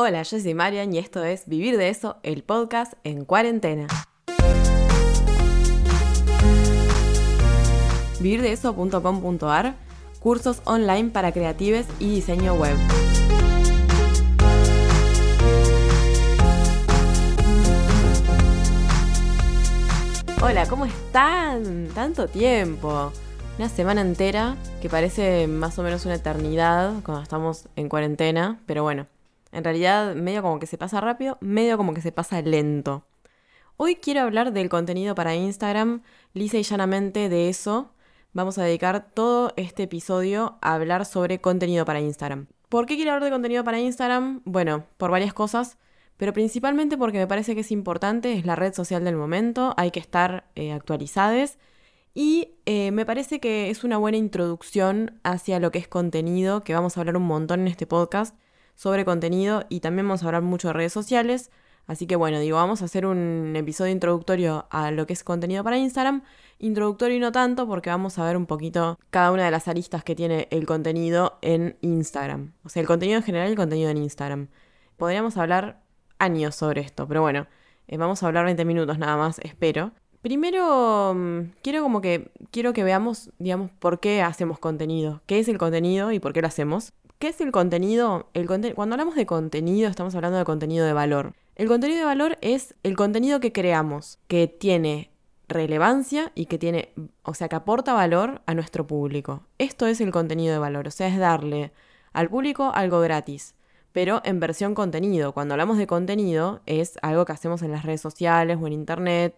Hola, yo soy Marian y esto es Vivir de eso, el podcast en cuarentena. vivirdeeso.com.ar Cursos online para creatives y diseño web. Hola, ¿cómo están? Tanto tiempo. Una semana entera que parece más o menos una eternidad cuando estamos en cuarentena, pero bueno, en realidad, medio como que se pasa rápido, medio como que se pasa lento. Hoy quiero hablar del contenido para Instagram, lisa y llanamente de eso. Vamos a dedicar todo este episodio a hablar sobre contenido para Instagram. ¿Por qué quiero hablar de contenido para Instagram? Bueno, por varias cosas, pero principalmente porque me parece que es importante, es la red social del momento, hay que estar eh, actualizados y eh, me parece que es una buena introducción hacia lo que es contenido, que vamos a hablar un montón en este podcast sobre contenido y también vamos a hablar mucho de redes sociales. Así que bueno, digo, vamos a hacer un episodio introductorio a lo que es contenido para Instagram. Introductorio y no tanto porque vamos a ver un poquito cada una de las aristas que tiene el contenido en Instagram. O sea, el contenido en general y el contenido en Instagram. Podríamos hablar años sobre esto, pero bueno, eh, vamos a hablar 20 minutos nada más, espero. Primero, mm, quiero como que quiero que veamos, digamos, por qué hacemos contenido, qué es el contenido y por qué lo hacemos. ¿Qué es el contenido? Cuando hablamos de contenido, estamos hablando de contenido de valor. El contenido de valor es el contenido que creamos, que tiene relevancia y que tiene, o sea, que aporta valor a nuestro público. Esto es el contenido de valor, o sea, es darle al público algo gratis, pero en versión contenido. Cuando hablamos de contenido, es algo que hacemos en las redes sociales o en internet.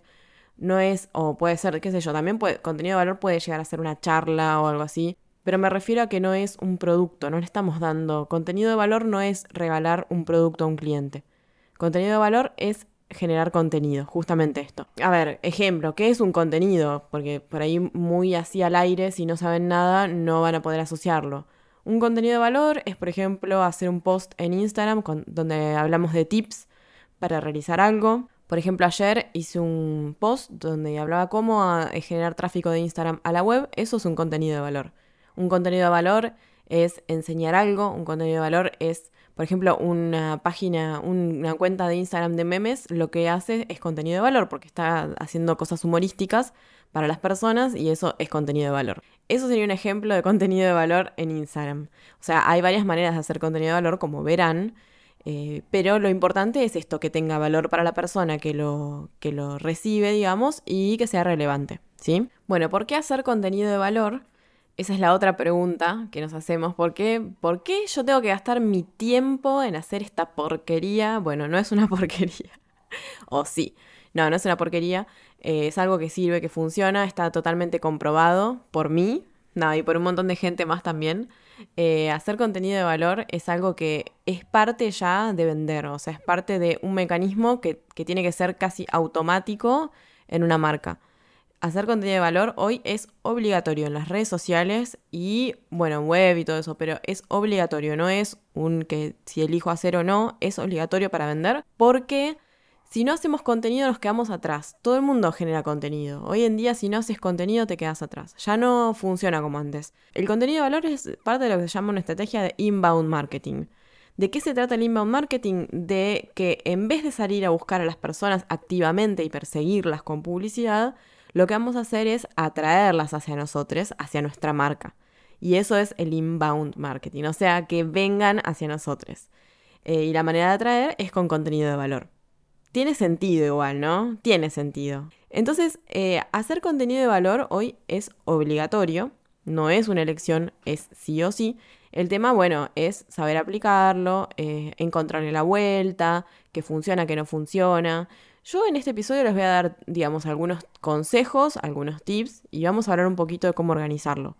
No es, o puede ser, qué sé yo, también puede, contenido de valor puede llegar a ser una charla o algo así, pero me refiero a que no es un producto, no le estamos dando. Contenido de valor no es regalar un producto a un cliente. Contenido de valor es generar contenido, justamente esto. A ver, ejemplo, ¿qué es un contenido? Porque por ahí muy así al aire, si no saben nada, no van a poder asociarlo. Un contenido de valor es, por ejemplo, hacer un post en Instagram donde hablamos de tips para realizar algo. Por ejemplo, ayer hice un post donde hablaba cómo generar tráfico de Instagram a la web. Eso es un contenido de valor. Un contenido de valor es enseñar algo, un contenido de valor es, por ejemplo, una página, una cuenta de Instagram de memes, lo que hace es contenido de valor porque está haciendo cosas humorísticas para las personas y eso es contenido de valor. Eso sería un ejemplo de contenido de valor en Instagram. O sea, hay varias maneras de hacer contenido de valor, como verán, eh, pero lo importante es esto, que tenga valor para la persona que lo, que lo recibe, digamos, y que sea relevante, ¿sí? Bueno, ¿por qué hacer contenido de valor? Esa es la otra pregunta que nos hacemos. ¿Por qué, ¿Por qué yo tengo que gastar mi tiempo en hacer esta porquería? Bueno, no es una porquería. o sí. No, no es una porquería. Eh, es algo que sirve, que funciona, está totalmente comprobado por mí, nada, y por un montón de gente más también. Eh, hacer contenido de valor es algo que es parte ya de vender, o sea, es parte de un mecanismo que, que tiene que ser casi automático en una marca hacer contenido de valor hoy es obligatorio en las redes sociales y, bueno, en web y todo eso, pero es obligatorio, no es un que si elijo hacer o no, es obligatorio para vender, porque si no hacemos contenido nos quedamos atrás. Todo el mundo genera contenido. Hoy en día si no haces contenido te quedas atrás. Ya no funciona como antes. El contenido de valor es parte de lo que se llama una estrategia de inbound marketing. ¿De qué se trata el inbound marketing? De que en vez de salir a buscar a las personas activamente y perseguirlas con publicidad, lo que vamos a hacer es atraerlas hacia nosotros, hacia nuestra marca. Y eso es el inbound marketing, o sea, que vengan hacia nosotros. Eh, y la manera de atraer es con contenido de valor. Tiene sentido igual, ¿no? Tiene sentido. Entonces, eh, hacer contenido de valor hoy es obligatorio, no es una elección, es sí o sí. El tema, bueno, es saber aplicarlo, eh, encontrarle la vuelta, que funciona, que no funciona. Yo en este episodio les voy a dar, digamos, algunos consejos, algunos tips y vamos a hablar un poquito de cómo organizarlo.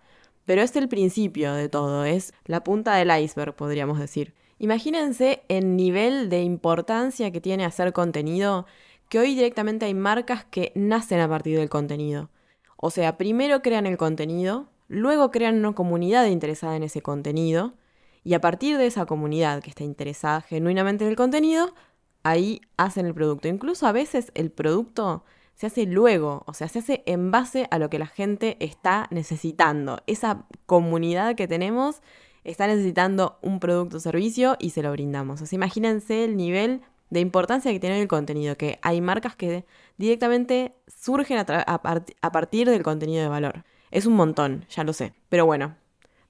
Pero es el principio de todo, es la punta del iceberg, podríamos decir. Imagínense el nivel de importancia que tiene hacer contenido, que hoy directamente hay marcas que nacen a partir del contenido. O sea, primero crean el contenido, luego crean una comunidad interesada en ese contenido, y a partir de esa comunidad que está interesada genuinamente en el contenido, ahí hacen el producto. Incluso a veces el producto se hace luego, o sea, se hace en base a lo que la gente está necesitando. Esa comunidad que tenemos está necesitando un producto o servicio y se lo brindamos. O sea, imagínense el nivel de importancia que tiene el contenido, que hay marcas que directamente surgen a, a, partir del contenido de valor. Es un montón, ya lo sé. Pero bueno,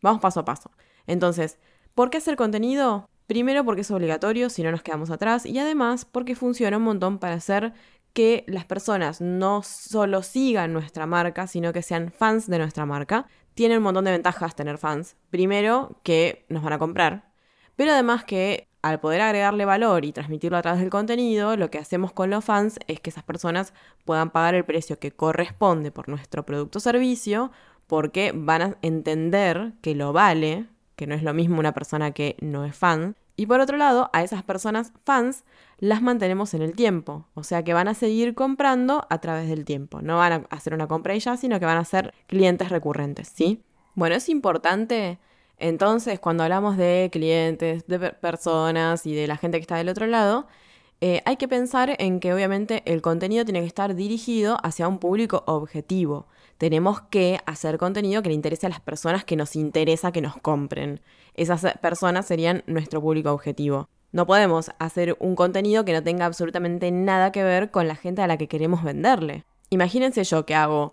vamos paso a paso. Entonces, ¿por qué hacer contenido? Primero porque es obligatorio, si no nos quedamos atrás, y además porque funciona un montón para hacer que las personas no solo sigan nuestra marca, sino que sean fans de nuestra marca. Tiene un montón de ventajas tener fans. Primero, que nos van a comprar, pero además que al poder agregarle valor y transmitirlo a través del contenido, lo que hacemos con los fans es que esas personas puedan pagar el precio que corresponde por nuestro producto o servicio, porque van a entender que lo vale, que no es lo mismo una persona que no es fan. Y por otro lado, a esas personas fans las mantenemos en el tiempo, o sea que van a seguir comprando a través del tiempo. No van a hacer una compra y ya, sino que van a ser clientes recurrentes, ¿sí? Bueno, es importante entonces, cuando hablamos de clientes, de personas y de la gente que está del otro lado, eh, hay que pensar en que obviamente el contenido tiene que estar dirigido hacia un público objetivo. Tenemos que hacer contenido que le interese a las personas que nos interesa que nos compren. Esas personas serían nuestro público objetivo. No podemos hacer un contenido que no tenga absolutamente nada que ver con la gente a la que queremos venderle. Imagínense yo que hago,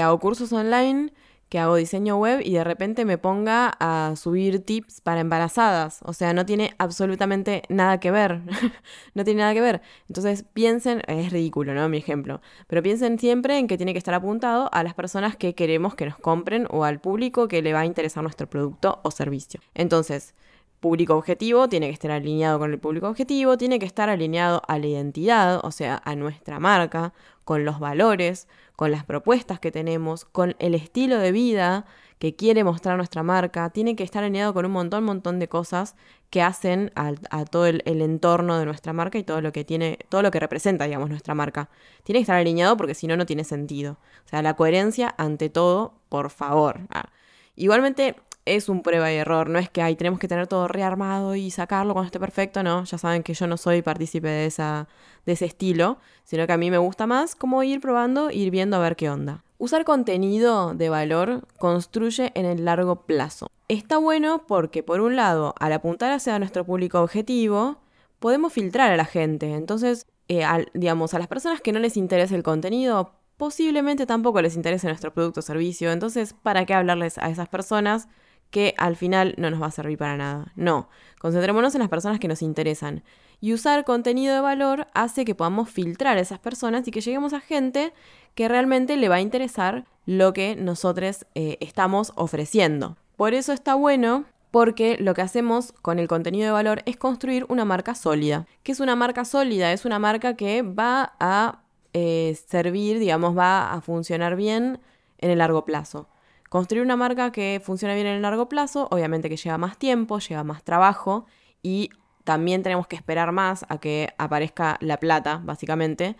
hago cursos online que hago diseño web y de repente me ponga a subir tips para embarazadas. O sea, no tiene absolutamente nada que ver. no tiene nada que ver. Entonces piensen, es ridículo, ¿no? Mi ejemplo. Pero piensen siempre en que tiene que estar apuntado a las personas que queremos que nos compren o al público que le va a interesar nuestro producto o servicio. Entonces, público objetivo tiene que estar alineado con el público objetivo, tiene que estar alineado a la identidad, o sea, a nuestra marca, con los valores, con las propuestas que tenemos, con el estilo de vida que quiere mostrar nuestra marca, tiene que estar alineado con un montón, montón de cosas que hacen a, todo el, entorno de nuestra marca y todo lo que tiene, todo lo que representa, digamos, nuestra marca. Tiene que estar alineado porque si no, no tiene sentido. O sea, la coherencia ante todo, por favor. Ah. Igualmente, es un prueba y error, no es que ahí tenemos que tener todo rearmado y sacarlo cuando esté perfecto, no, ya saben que yo no soy partícipe de, esa, de ese estilo, sino que a mí me gusta más como ir probando, ir viendo a ver qué onda. Usar contenido de valor construye en el largo plazo. Está bueno porque por un lado, al apuntar hacia nuestro público objetivo, podemos filtrar a la gente, entonces, eh, digamos, a las personas que no les interesa el contenido, posiblemente tampoco les interese nuestro producto o servicio, entonces, ¿para qué hablarles a esas personas? Que al final no nos va a servir para nada. No, concentrémonos en las personas que nos interesan. Y usar contenido de valor hace que podamos filtrar a esas personas y que lleguemos a gente que realmente le va a interesar lo que nosotros eh, estamos ofreciendo. Por eso está bueno porque lo que hacemos con el contenido de valor es construir una marca sólida. ¿Qué es una marca sólida? Es una marca que va a eh, servir, digamos, va a funcionar bien en el largo plazo. Construir una marca que funcione bien en el largo plazo, obviamente que lleva más tiempo, lleva más trabajo y también tenemos que esperar más a que aparezca la plata, básicamente.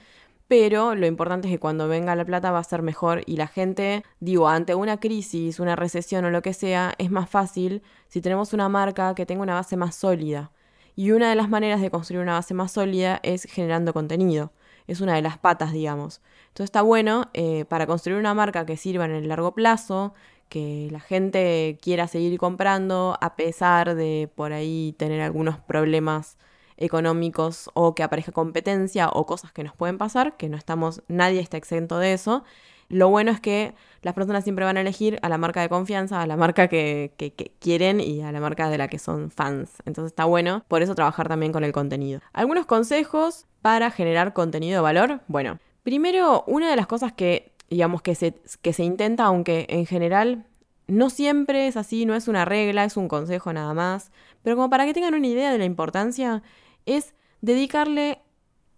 Pero lo importante es que cuando venga la plata va a ser mejor y la gente, digo, ante una crisis, una recesión o lo que sea, es más fácil si tenemos una marca que tenga una base más sólida. Y una de las maneras de construir una base más sólida es generando contenido es una de las patas, digamos. Entonces está bueno eh, para construir una marca que sirva en el largo plazo, que la gente quiera seguir comprando a pesar de por ahí tener algunos problemas económicos o que aparezca competencia o cosas que nos pueden pasar, que no estamos, nadie está exento de eso. Lo bueno es que las personas siempre van a elegir a la marca de confianza, a la marca que, quieren y a la marca de la que son fans. Entonces está bueno, por eso trabajar también con el contenido. Algunos consejos para generar contenido de valor. Bueno, primero, una de las cosas que, digamos, que se, que se intenta, aunque en general no siempre es así, no es una regla, es un consejo nada más, pero como para que tengan una idea de la importancia, es dedicarle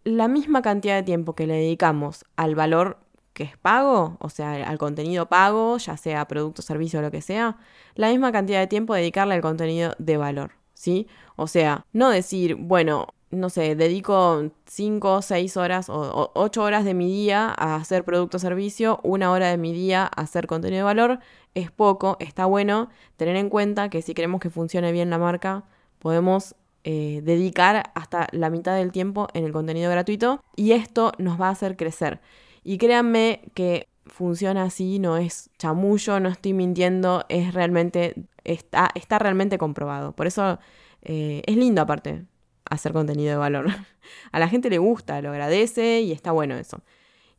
la misma cantidad de tiempo que le dedicamos al valor que es pago, o sea, al contenido pago, ya sea producto, servicio o lo que sea, la misma cantidad de tiempo dedicarle al contenido de valor, ¿sí? O sea, no decir, bueno, no sé, dedico 5, 6 horas o 8 horas de mi día a hacer producto o servicio, una hora de mi día a hacer contenido de valor, es poco, está bueno tener en cuenta que si queremos que funcione bien la marca, podemos eh, dedicar hasta la mitad del tiempo en el contenido gratuito y esto nos va a hacer crecer. Y créanme que funciona así, no es chamullo, no estoy mintiendo, es realmente, está, está realmente comprobado. Por eso eh, es lindo aparte hacer contenido de valor. a la gente le gusta, lo agradece y está bueno eso.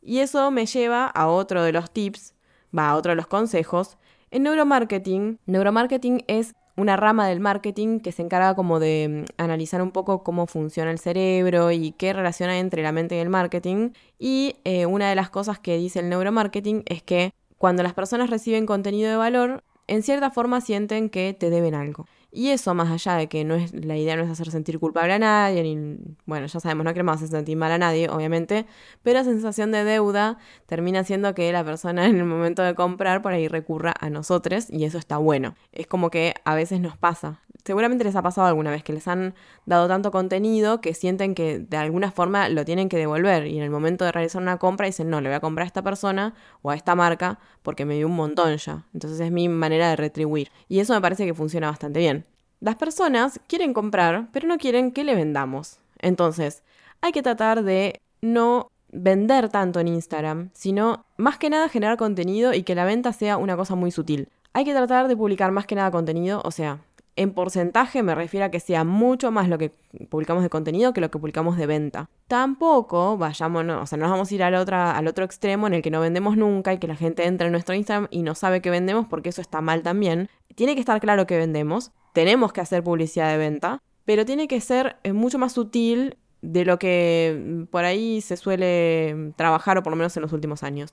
Y eso me lleva a otro de los tips, va a otro de los consejos. En neuromarketing, neuromarketing es una rama del marketing que se encarga como de mm, analizar un poco cómo funciona el cerebro y qué relación hay entre la mente y el marketing. Y eh, una de las cosas que dice el neuromarketing es que cuando las personas reciben contenido de valor, en cierta forma sienten que te deben algo. Y eso, más allá de que no es, la idea no es hacer sentir culpable a nadie, ni, bueno, ya sabemos, no queremos hacer sentir mal a nadie, obviamente, pero la sensación de deuda termina siendo que la persona en el momento de comprar por ahí recurra a nosotros y eso está bueno. Es como que a veces nos pasa seguramente les ha pasado alguna vez que les han dado tanto contenido que sienten que de alguna forma lo tienen que devolver y en el momento de realizar una compra dicen, no, le voy a comprar a esta persona o a esta marca porque me dio un montón ya. Entonces es mi manera de retribuir. Y eso me parece que funciona bastante bien. Las personas quieren comprar, pero no quieren que le vendamos. Entonces, hay que tratar de no vender tanto en Instagram, sino más que nada generar contenido y que la venta sea una cosa muy sutil. Hay que tratar de publicar más que nada contenido, o sea, en porcentaje me refiero a que sea mucho más lo que publicamos de contenido que lo que publicamos de venta. Tampoco vayamos, o sea, no nos vamos a ir al, al otro extremo en el que no vendemos nunca y que la gente entre en nuestro Instagram y no sabe que vendemos porque eso está mal también. Tiene que estar claro que vendemos, tenemos que hacer publicidad de venta, pero tiene que ser eh, mucho más sutil de lo que mm, por ahí se suele trabajar o por lo menos en los últimos años.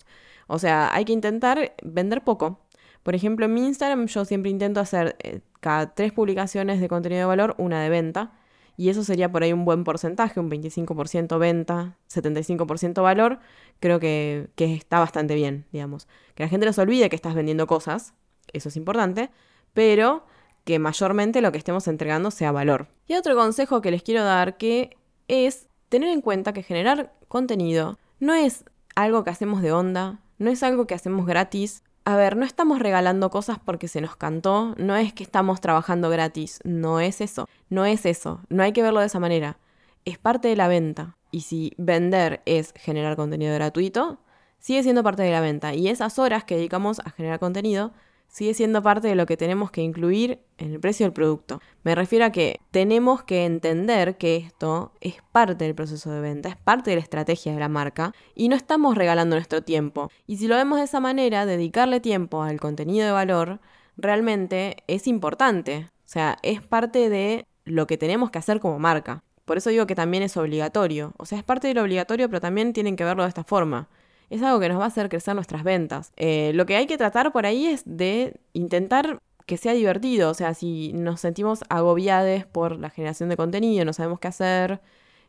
O sea, hay que intentar vender poco. Por ejemplo, en mi Instagram yo siempre intento hacer eh, cada tres publicaciones de contenido de valor, una de venta. Y eso sería por ahí un buen porcentaje, un 25% venta, 75% valor. Creo que, que está bastante bien, digamos. Que la gente no se olvide que estás vendiendo cosas, eso es importante, pero que mayormente lo que estemos entregando sea valor. Y otro consejo que les quiero dar que es tener en cuenta que generar contenido no es algo que hacemos de onda, no es algo que hacemos gratis, a ver, no estamos regalando cosas porque se nos cantó, no es que estamos trabajando gratis, no es eso, no es eso, no hay que verlo de esa manera. Es parte de la venta. Y si vender es generar contenido gratuito, sigue siendo parte de la venta. Y esas horas que dedicamos a generar contenido sigue siendo parte de lo que tenemos que incluir en el precio del producto. Me refiero a que tenemos que entender que esto es parte del proceso de venta, es parte de la estrategia de la marca y no estamos regalando nuestro tiempo. Y si lo vemos de esa manera, dedicarle tiempo al contenido de valor realmente es importante. O sea, es parte de lo que tenemos que hacer como marca. Por eso digo que también es obligatorio. O sea, es parte de lo obligatorio, pero también tienen que verlo de esta forma es algo que nos va a hacer crecer nuestras ventas. Eh, lo que hay que tratar por ahí es de intentar que sea divertido, o sea, si nos sentimos agobiados por la generación de contenido, no sabemos qué hacer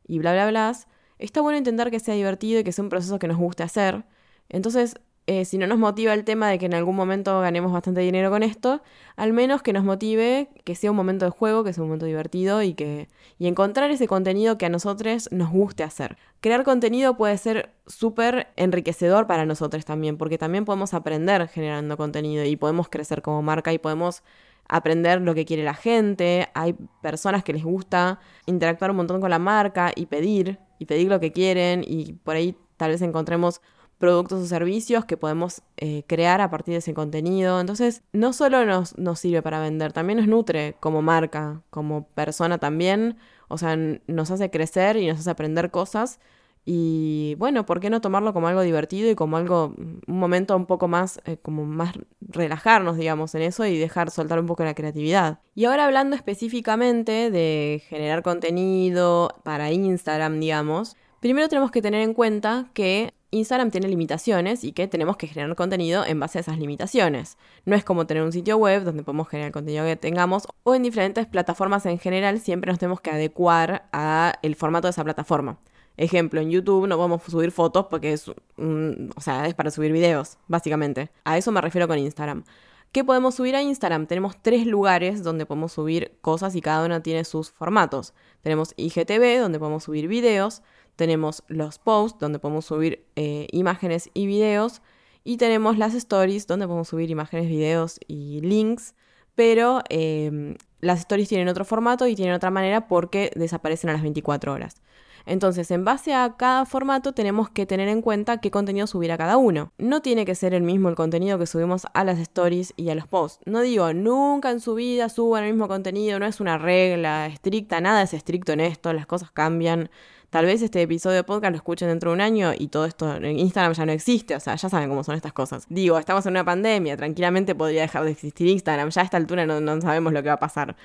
y bla, bla, bla, está bueno intentar que sea divertido y que sea un proceso que nos guste hacer. Entonces, eh, si no nos motiva el tema de que en algún momento ganemos bastante dinero con esto, al menos que nos motive que sea un momento de juego, que sea un momento divertido y que y encontrar ese contenido que a nosotros nos guste hacer. Crear contenido puede ser súper enriquecedor para nosotros también, porque también podemos aprender generando contenido y podemos crecer como marca y podemos aprender lo que quiere la gente. Hay personas que les gusta interactuar un montón con la marca y pedir, y pedir lo que quieren y por ahí tal vez encontremos productos o servicios que podemos eh, crear a partir de ese contenido. Entonces, no solo nos, nos sirve para vender, también nos nutre como marca, como persona también. O sea, nos hace crecer y nos hace aprender cosas. Y bueno, ¿por qué no tomarlo como algo divertido y como algo, un momento un poco más, eh, como más relajarnos, digamos, en eso y dejar soltar un poco la creatividad? Y ahora hablando específicamente de generar contenido para Instagram, digamos, primero tenemos que tener en cuenta que Instagram tiene limitaciones y que tenemos que generar contenido en base a esas limitaciones. No es como tener un sitio web donde podemos generar el contenido que tengamos o en diferentes plataformas en general siempre nos tenemos que adecuar a el formato de esa plataforma. Ejemplo, en YouTube no podemos subir fotos porque es, o sea, es para subir videos, básicamente. A eso me refiero con Instagram. ¿Qué podemos subir a Instagram? Tenemos tres lugares donde podemos subir cosas y cada uno tiene sus formatos. Tenemos IGTV, donde podemos subir videos tenemos los posts donde podemos subir eh, imágenes y videos y tenemos las stories donde podemos subir imágenes, videos y links, pero em, las stories tienen otro formato y tienen otra manera porque desaparecen a las 24 horas. Entonces, en base a cada formato tenemos que tener en cuenta qué contenido subir a cada uno. No tiene que ser el mismo el contenido que subimos a las stories y a los posts. No digo, nunca en su vida suban el mismo contenido, no es una regla estricta, nada es estricto en esto, las cosas cambian. Tal vez este episodio de podcast lo escuchen dentro de un año y todo esto en Instagram ya no existe, o sea, ya saben cómo son estas cosas. Digo, estamos en una pandemia, tranquilamente podría dejar de existir Instagram, ya a esta altura no, sabemos lo que va a pasar.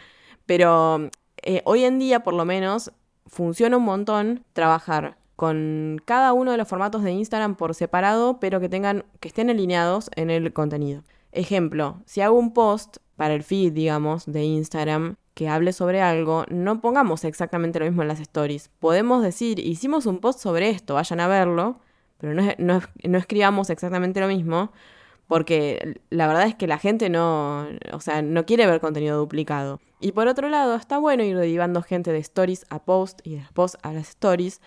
Pero eh, hoy en día, por lo menos, funciona un montón trabajar con cada uno de los formatos de Instagram por separado, pero que tengan que estén alineados en el contenido. Ejemplo, si hago un post para el feed, digamos, de Instagram que hable sobre algo, no pongamos exactamente lo mismo en las stories. Podemos decir, hicimos un post sobre esto, vayan a verlo, pero no, no, no escribamos exactamente lo mismo, porque la verdad es que la gente no, o sea, no quiere ver contenido duplicado. Y por otro lado, está bueno ir derivando gente de stories a post y de post a las stories,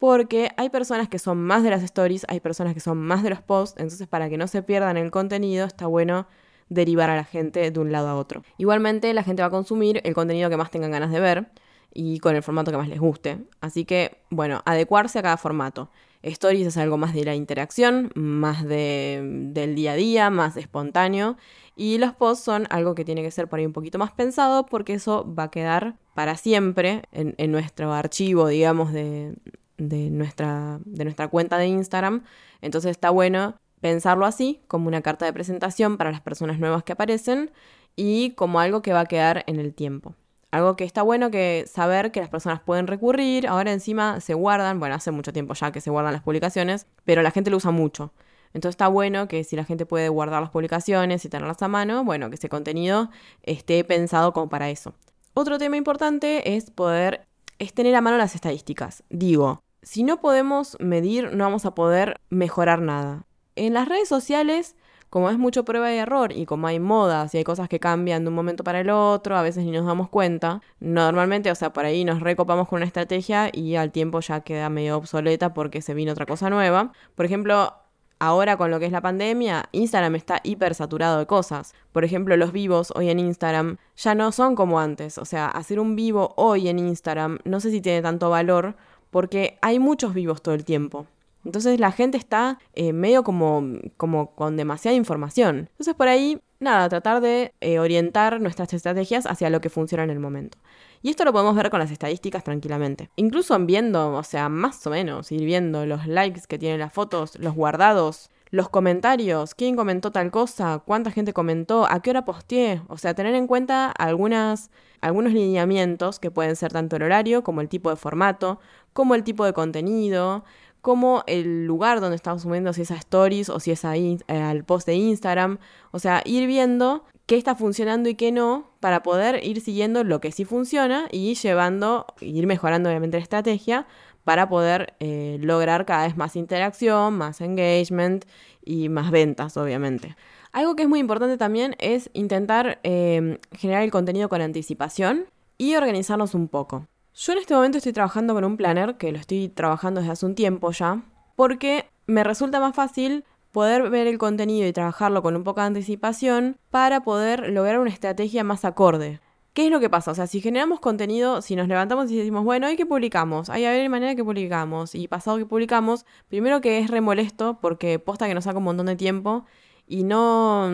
porque hay personas que son más de las stories, hay personas que son más de los posts, entonces para que no se pierdan el contenido, está bueno derivar a la gente de un lado a otro. Igualmente, la gente va a consumir el contenido que más tengan ganas de ver y con el formato que más les guste. Así que, bueno, adecuarse a cada formato. Stories es algo más de la interacción, más de, del día a día, más espontáneo. Y los posts son algo que tiene que ser por ahí un poquito más pensado porque eso va a quedar para siempre en, nuestro archivo, digamos, de, nuestra, de nuestra cuenta de Instagram. Entonces está bueno pensarlo así, como una carta de presentación para las personas nuevas que aparecen y como algo que va a quedar en el tiempo. Algo que está bueno que saber que las personas pueden recurrir, ahora encima se guardan, bueno, hace mucho tiempo ya que se guardan las publicaciones, pero la gente lo usa mucho. Entonces está bueno que si la gente puede guardar las publicaciones y tenerlas a mano, bueno, que ese contenido esté pensado como para eso. Otro tema importante es poder, tener a mano las estadísticas. Digo, si no podemos medir, no vamos a poder mejorar nada. En las redes sociales como es mucho prueba y error y como hay modas y hay cosas que cambian de un momento para el otro, a veces ni nos damos cuenta. Normalmente, o sea, por ahí nos recopamos con una estrategia y al tiempo ya queda medio obsoleta porque se vino otra cosa nueva. Por ejemplo, ahora con lo que es la pandemia, Instagram está hiper saturado de cosas. Por ejemplo, los vivos hoy en Instagram ya no son como antes. O sea, hacer un vivo hoy en Instagram no sé si tiene tanto valor porque hay muchos vivos todo el tiempo. Entonces la gente está eh, medio como, como con demasiada información. Entonces por ahí, nada, tratar de eh, orientar nuestras estrategias hacia lo que funciona en el momento. Y esto lo podemos ver con las estadísticas tranquilamente. Incluso viendo, o sea, más o menos, ir viendo los likes que tienen las fotos, los guardados, los comentarios, quién comentó tal cosa, cuánta gente comentó, a qué hora posteé. O sea, tener en cuenta algunas, algunos lineamientos que pueden ser tanto el horario como el tipo de formato, como el tipo de contenido, como el lugar donde estamos subiendo, si es a stories o si es eh, al post de Instagram. O sea, ir viendo qué está funcionando y qué no para poder ir siguiendo lo que sí funciona y llevando, ir mejorando obviamente la estrategia para poder eh, lograr cada vez más interacción, más engagement y más ventas, obviamente. Algo que es muy importante también es intentar eh, generar el contenido con anticipación y organizarnos un poco. Yo en este momento estoy trabajando con un planner, que lo estoy trabajando desde hace un tiempo ya, porque me resulta más fácil poder ver el contenido y trabajarlo con un poco de anticipación para poder lograr una estrategia más acorde. ¿Qué es lo que pasa? O sea, si generamos contenido, si nos levantamos y decimos, bueno, hoy que publicamos, hay a ver manera que publicamos y pasado que publicamos, primero que es remolesto porque posta que nos saca un montón de tiempo y no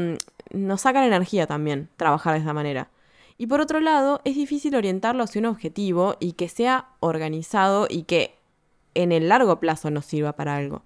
nos saca la energía también trabajar de esa manera. Y por otro lado, es difícil orientarlo hacia un objetivo y que sea organizado y que en el largo plazo nos sirva para algo.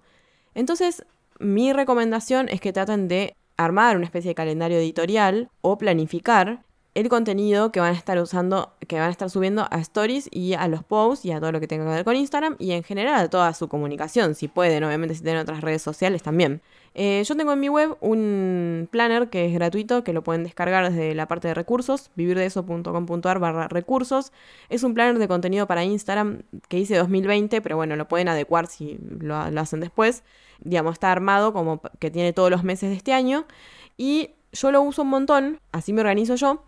Entonces, mi recomendación es que traten de armar una especie de calendario editorial o planificar el contenido que van a estar usando, que van a estar subiendo a stories y a los posts y a todo lo que tenga que ver con Instagram y en general a toda su comunicación, si pueden, obviamente si tienen otras redes sociales también. Eh, yo tengo en mi web un planner que es gratuito, que lo pueden descargar desde la parte de recursos, vivirdeeso.com.ar barra recursos. Es un planner de contenido para Instagram que hice 2020, pero bueno, lo pueden adecuar si lo, lo hacen después. Digamos, está armado como que tiene todos los meses de este año. Y yo lo uso un montón, así me organizo yo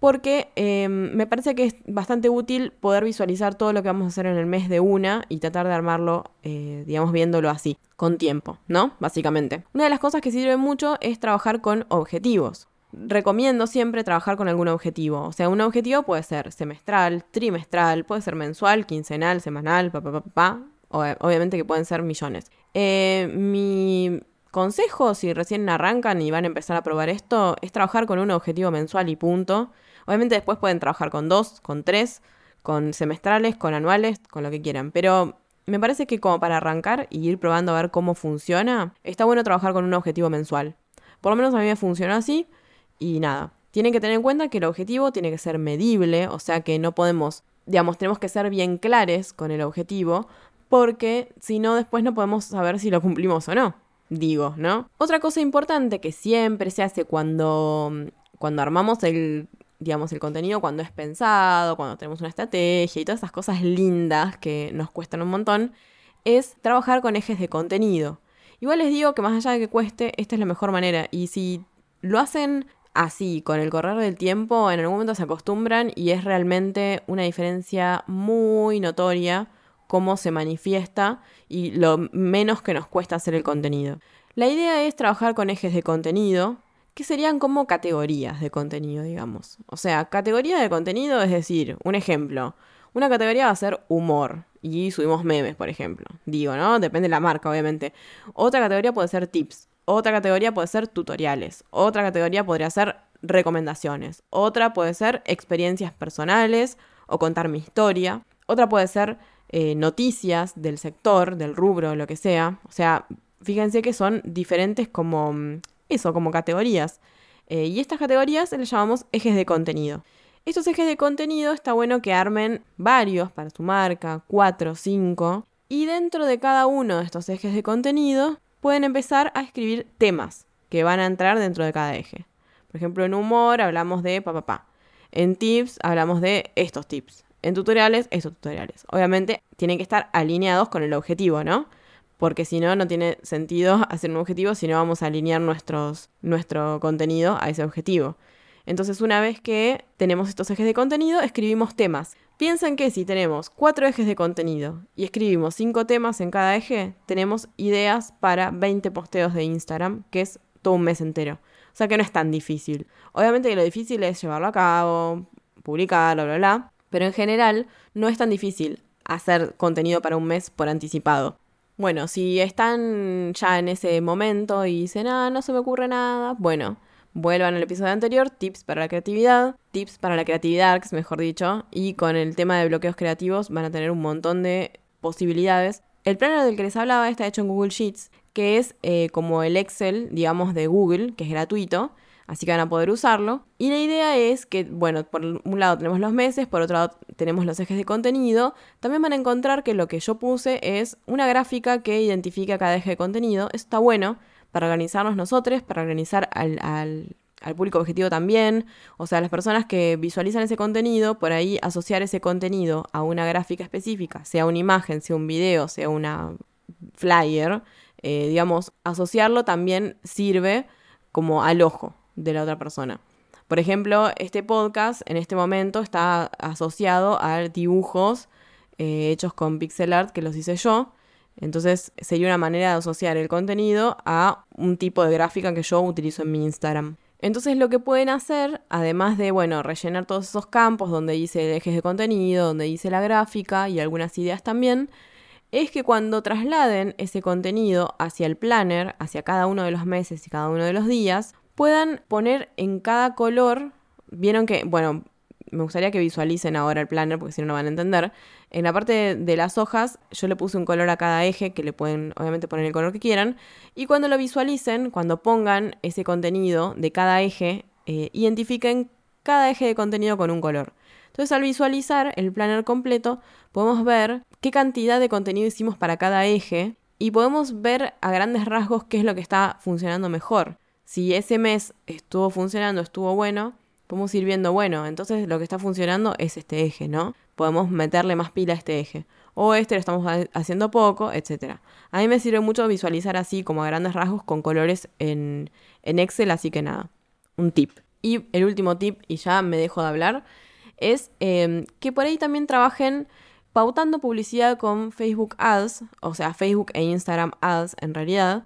porque em, me parece que es bastante útil poder visualizar todo lo que vamos a hacer en el mes de una y tratar de armarlo, eh, digamos, viéndolo así, con tiempo, ¿no? Básicamente. Una de las cosas que sirve mucho es trabajar con objetivos. recomiendo siempre trabajar con algún objetivo. O sea, un objetivo puede ser semestral, trimestral, puede ser mensual, quincenal, semanal, pa, pa, pa, Obviamente que pueden ser millones. Eh, mi consejo, si recién arrancan y van a empezar a probar esto, es trabajar con un objetivo mensual y punto. Obviamente después pueden trabajar con dos, con tres, con semestrales, con anuales, con lo que quieran. Pero me parece que como para arrancar y ir probando a ver cómo funciona, está bueno trabajar con un objetivo mensual. Por lo menos a mí me funcionó así y nada. Tienen que tener en cuenta que el objetivo tiene que ser medible, o sea que no podemos, digamos, tenemos que ser bien clares con el objetivo, porque si no después no podemos saber si lo cumplimos o no. Digo, ¿no? Otra cosa importante que siempre se hace cuando, cuando armamos el, digamos, el contenido, cuando es pensado, cuando tenemos una estrategia y todas esas cosas lindas que nos cuestan un montón, es trabajar con ejes de contenido. Igual les digo que más allá de que cueste, esta es la mejor manera. Y si lo hacen así, con el correr del tiempo, en algún momento se acostumbran y es realmente una diferencia muy notoria cómo se manifiesta y lo menos que nos cuesta hacer el contenido. La idea es trabajar con ejes de contenido, que serían como categorías de contenido, digamos. O sea, categoría de contenido es decir, un ejemplo, una categoría va a ser humor y subimos memes, por ejemplo. Digo, ¿no? Depende de la marca, obviamente. Otra categoría puede ser tips. Otra categoría puede ser tutoriales. Otra categoría podría ser recomendaciones. Otra puede ser experiencias personales o contar mi historia. Otra puede ser eh, noticias del sector, del rubro, lo que sea. O sea, fíjense que son diferentes como mm, eso, como categorías. Eh, y estas categorías les llamamos ejes de contenido. Estos ejes de contenido está bueno que armen varios para su marca, cuatro, cinco. Y dentro de cada uno de estos ejes de contenido pueden empezar a escribir temas que van a entrar dentro de cada eje. Por ejemplo, en humor hablamos de papá. Pa, En tips hablamos de estos tips. En tutoriales, estos tutoriales. Obviamente tienen que estar alineados con el objetivo, ¿no? Porque si no, no tiene sentido hacer un objetivo si no vamos a alinear nuestros, nuestro contenido a ese objetivo. Entonces, una vez que tenemos estos ejes de contenido, escribimos temas. Piensan que si tenemos cuatro ejes de contenido y escribimos cinco temas en cada eje, tenemos ideas para 20 posteos de Instagram, que es todo un mes entero. O sea que no es tan difícil. Obviamente que lo difícil es llevarlo a cabo, publicarlo, bla, bla, bla. Pero en general no es tan difícil hacer contenido para un mes por anticipado. Bueno, si están ya en ese momento y dicen, ah, no se me ocurre nada, bueno, Vuelvan al episodio anterior, tips para la creatividad, tips para la creatividad, mejor dicho, y con el tema de bloqueos creativos van a tener un montón de posibilidades. El planner del que les hablaba está hecho en Google Sheets, que es eh, como el Excel, digamos, de Google, que es gratuito, así que van a poder usarlo. Y la idea es que, bueno, por un lado tenemos los meses, por otro lado tenemos los ejes de contenido. También van a encontrar que lo que yo puse es una gráfica que identifica cada eje de contenido. Eso está bueno para organizarnos nosotros, para organizar al, al, público objetivo también, o sea, las personas que visualizan ese contenido, por ahí asociar ese contenido a una gráfica específica, sea una imagen, sea un video, sea una flyer, eh, digamos, asociarlo también sirve como al ojo de la otra persona. Por ejemplo, este podcast en este momento está asociado a dibujos eh, hechos con pixel art que los hice yo. Entonces sería una manera de asociar el contenido a un tipo de gráfica que yo utilizo en mi Instagram. Entonces lo que pueden hacer, además de, bueno, rellenar todos esos campos donde dice ejes de contenido, donde dice la gráfica y algunas ideas también, es que cuando trasladen ese contenido hacia el planner, hacia cada uno de los meses y cada uno de los días, puedan poner en cada color, vieron que, bueno, me gustaría que visualicen ahora el planner porque si no no van a entender. En la parte de, las hojas yo le puse un color a cada eje que le pueden obviamente poner el color que quieran. Y cuando lo visualicen, cuando pongan ese contenido de cada eje, eh, identifiquen cada eje de contenido con un color. Entonces al visualizar el planner completo podemos ver qué cantidad de contenido hicimos para cada eje y podemos ver a grandes rasgos qué es lo que está funcionando mejor. Si ese mes estuvo funcionando, estuvo bueno, podemos ir viendo, bueno, entonces lo que está funcionando es este eje, ¿no? Podemos meterle más pila a este eje. O este lo estamos haciendo poco, etc. A mí me sirve mucho visualizar así como a grandes rasgos con colores en, Excel, así que nada, un tip. Y el último tip, y ya me dejo de hablar, es em, que por ahí también trabajen pautando publicidad con Facebook Ads, o sea, Facebook e Instagram Ads en realidad,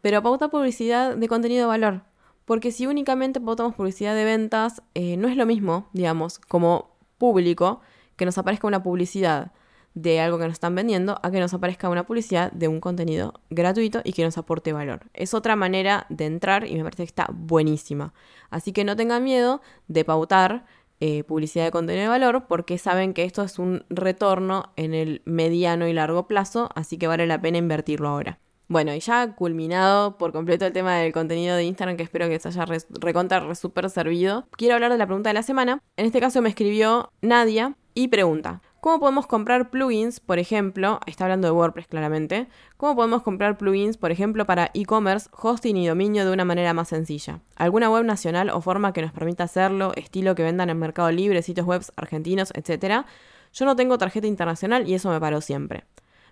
pero pauta publicidad de contenido de valor. porque si únicamente pautamos publicidad de ventas, eh, no es lo mismo, digamos, como público, que nos aparezca una publicidad de algo que nos están vendiendo a que nos aparezca una publicidad de un contenido gratuito y que nos aporte valor. Es otra manera de entrar y me parece que está buenísima. Así que no tengan miedo de pautar eh, publicidad de contenido de valor porque saben que esto es un retorno en el mediano y largo plazo, así que vale la pena invertirlo ahora. Bueno, y ya culminado por completo el tema del contenido de Instagram, que espero que se haya recontra re super servido, quiero hablar de la pregunta de la semana. En este caso me escribió Nadia y pregunta, ¿Cómo podemos comprar plugins, por ejemplo? Está hablando de WordPress claramente. ¿Cómo podemos comprar plugins, por ejemplo, para e-commerce, hosting y dominio de una manera más sencilla? ¿Alguna web nacional o forma que nos permita hacerlo, estilo que vendan en Mercado Libre, sitios web argentinos, etcétera? Yo no tengo tarjeta internacional y eso me paró siempre.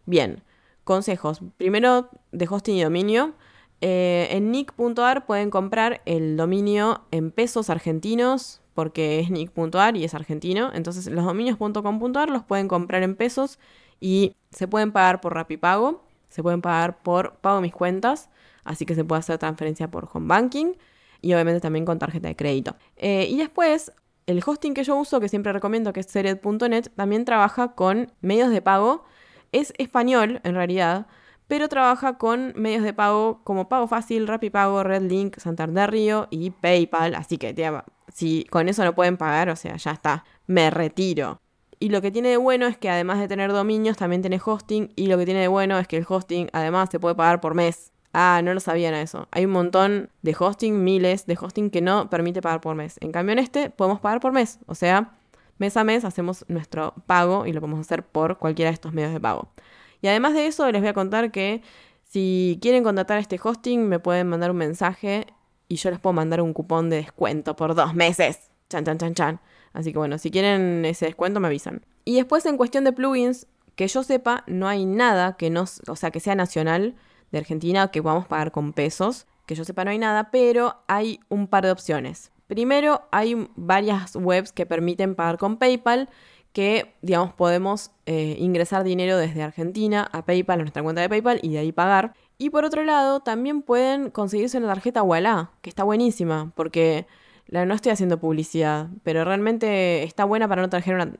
Bien, consejos. Primero, de hosting y dominio. Eh, en nick.ar pueden comprar el dominio en pesos argentinos, porque es nick.ar y es argentino. Entonces los dominios.com.ar los pueden comprar en pesos y se pueden pagar por Rapipago, se pueden pagar por pago mis cuentas, así que se puede hacer transferencia por home banking y obviamente también con tarjeta de crédito. Eh, y después, el hosting que yo uso, que siempre recomiendo, que es sered.net, también trabaja con medios de pago. Es español en realidad, pero trabaja con medios de pago como Pago Fácil, Rapipago, Redlink, Santander Río y PayPal, así que si con eso no pueden pagar, o sea, ya está, me retiro. Y lo que tiene de bueno es que además de tener dominios, también tiene hosting. Y lo que tiene de bueno es que el hosting además se puede pagar por mes. Ah, no lo sabían eso. Hay un montón de hosting, miles de hosting que no permite pagar por mes. En cambio en este podemos pagar por mes. O sea, mes a mes hacemos nuestro pago y lo podemos hacer por cualquiera de estos medios de pago. Y además de eso les voy a contar que si quieren contratar este hosting me pueden mandar un mensaje y yo les puedo mandar un cupón de descuento por dos meses. Chan, chan, chan, chan. Así que bueno, si quieren ese descuento me avisan. Y después en cuestión de plugins, que yo sepa, no hay nada que no, o sea, que sea nacional de Argentina que podamos pagar con pesos. Que yo sepa no hay nada, pero hay un par de opciones. Primero, hay varias webs que permiten pagar con PayPal que, digamos, podemos eh, ingresar dinero desde Argentina a PayPal, a nuestra cuenta de PayPal, y de ahí pagar. Y por otro lado, también pueden conseguirse una tarjeta Walla, que está buenísima, porque la, no estoy haciendo publicidad, pero realmente está buena para no,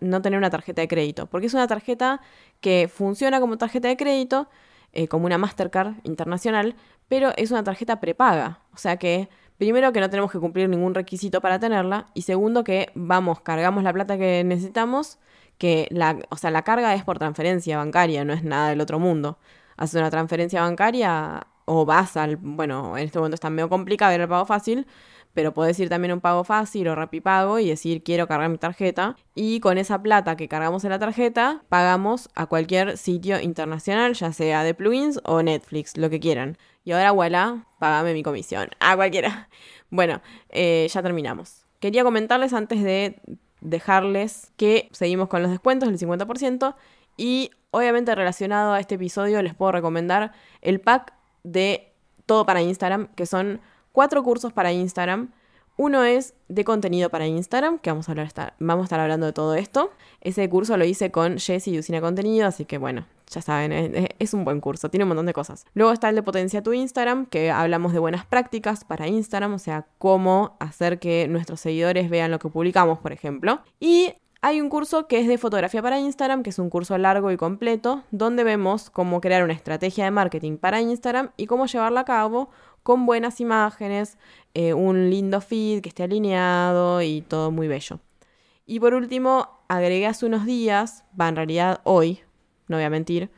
no tener una tarjeta de crédito, porque es una tarjeta que funciona como tarjeta de crédito, eh, como una Mastercard internacional, pero es una tarjeta prepaga. O sea que, primero, que no tenemos que cumplir ningún requisito para tenerla, y segundo, que vamos, cargamos la plata que necesitamos, que la, o sea, la carga es por transferencia bancaria, no es nada del otro mundo. Haces una transferencia bancaria o vas al, bueno, en este momento está medio complicado ver el pago fácil, pero puedes ir también a un pago fácil o rapipago y decir quiero cargar mi tarjeta y con esa plata que cargamos en la tarjeta pagamos a cualquier sitio internacional, ya sea de plugins o Netflix, lo que quieran. Y ahora, voilà, pagame mi comisión. A cualquiera. Bueno, eh, ya terminamos. Quería comentarles antes de dejarles que seguimos con los descuentos del 50% y obviamente relacionado a este episodio les puedo recomendar el pack de todo para Instagram, que son cuatro cursos para Instagram. Uno es de contenido para Instagram, que vamos a, hablar, estar hablando de todo esto. Ese curso lo hice con Jessie y Usina Contenido, así que bueno, ya saben, es, es, un buen curso, tiene un montón de cosas. Luego está el de Potencia tu Instagram, que hablamos de buenas prácticas para Instagram, o sea, cómo hacer que nuestros seguidores vean lo que publicamos, por ejemplo. Y hay un curso que es de fotografía para Instagram, que es un curso largo y completo, donde vemos cómo crear una estrategia de marketing para Instagram y cómo llevarla a cabo con buenas imágenes, eh, un lindo feed que esté alineado y todo muy bello. Y por último, agregué hace unos días, va en realidad hoy, no voy a mentir,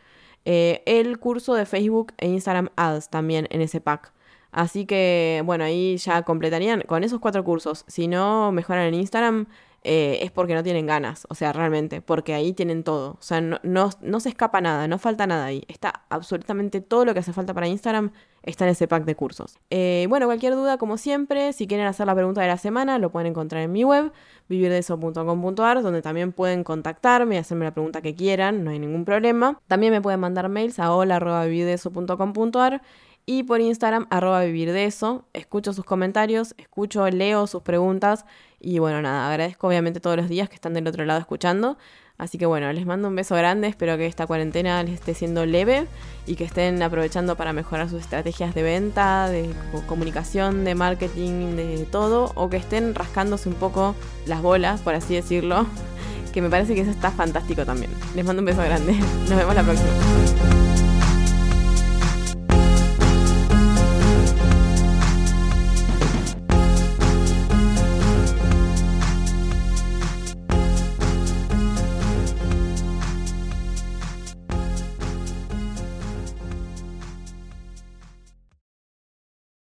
eh, el curso de Facebook e Instagram Ads también en ese pack. Así que, bueno, ahí ya completarían con esos cuatro cursos. Si no mejoran en Instagram, eh, es porque no tienen ganas, o sea, realmente, porque ahí tienen todo, o sea, no, no, se escapa nada, no falta nada ahí, está absolutamente todo lo que hace falta para Instagram, está en ese pack de cursos. Eh, bueno, cualquier duda, como siempre, si quieren hacer la pregunta de la semana, lo pueden encontrar en mi web, vivirdeso.com.ar, donde también pueden contactarme y hacerme la pregunta que quieran, no hay ningún problema. También me pueden mandar mails a hola.vivirdeso.com.ar y por Instagram arroba vivir de eso. Escucho sus comentarios, escucho, leo sus preguntas y bueno, nada, agradezco obviamente todos los días que están del otro lado escuchando. Así que bueno, les mando un beso grande, espero que esta cuarentena les esté siendo leve y que estén aprovechando para mejorar sus estrategias de venta, de comunicación, de marketing, de todo, o que estén rascándose un poco las bolas, por así decirlo, que me parece que eso está fantástico también. Les mando un beso grande, nos vemos la próxima.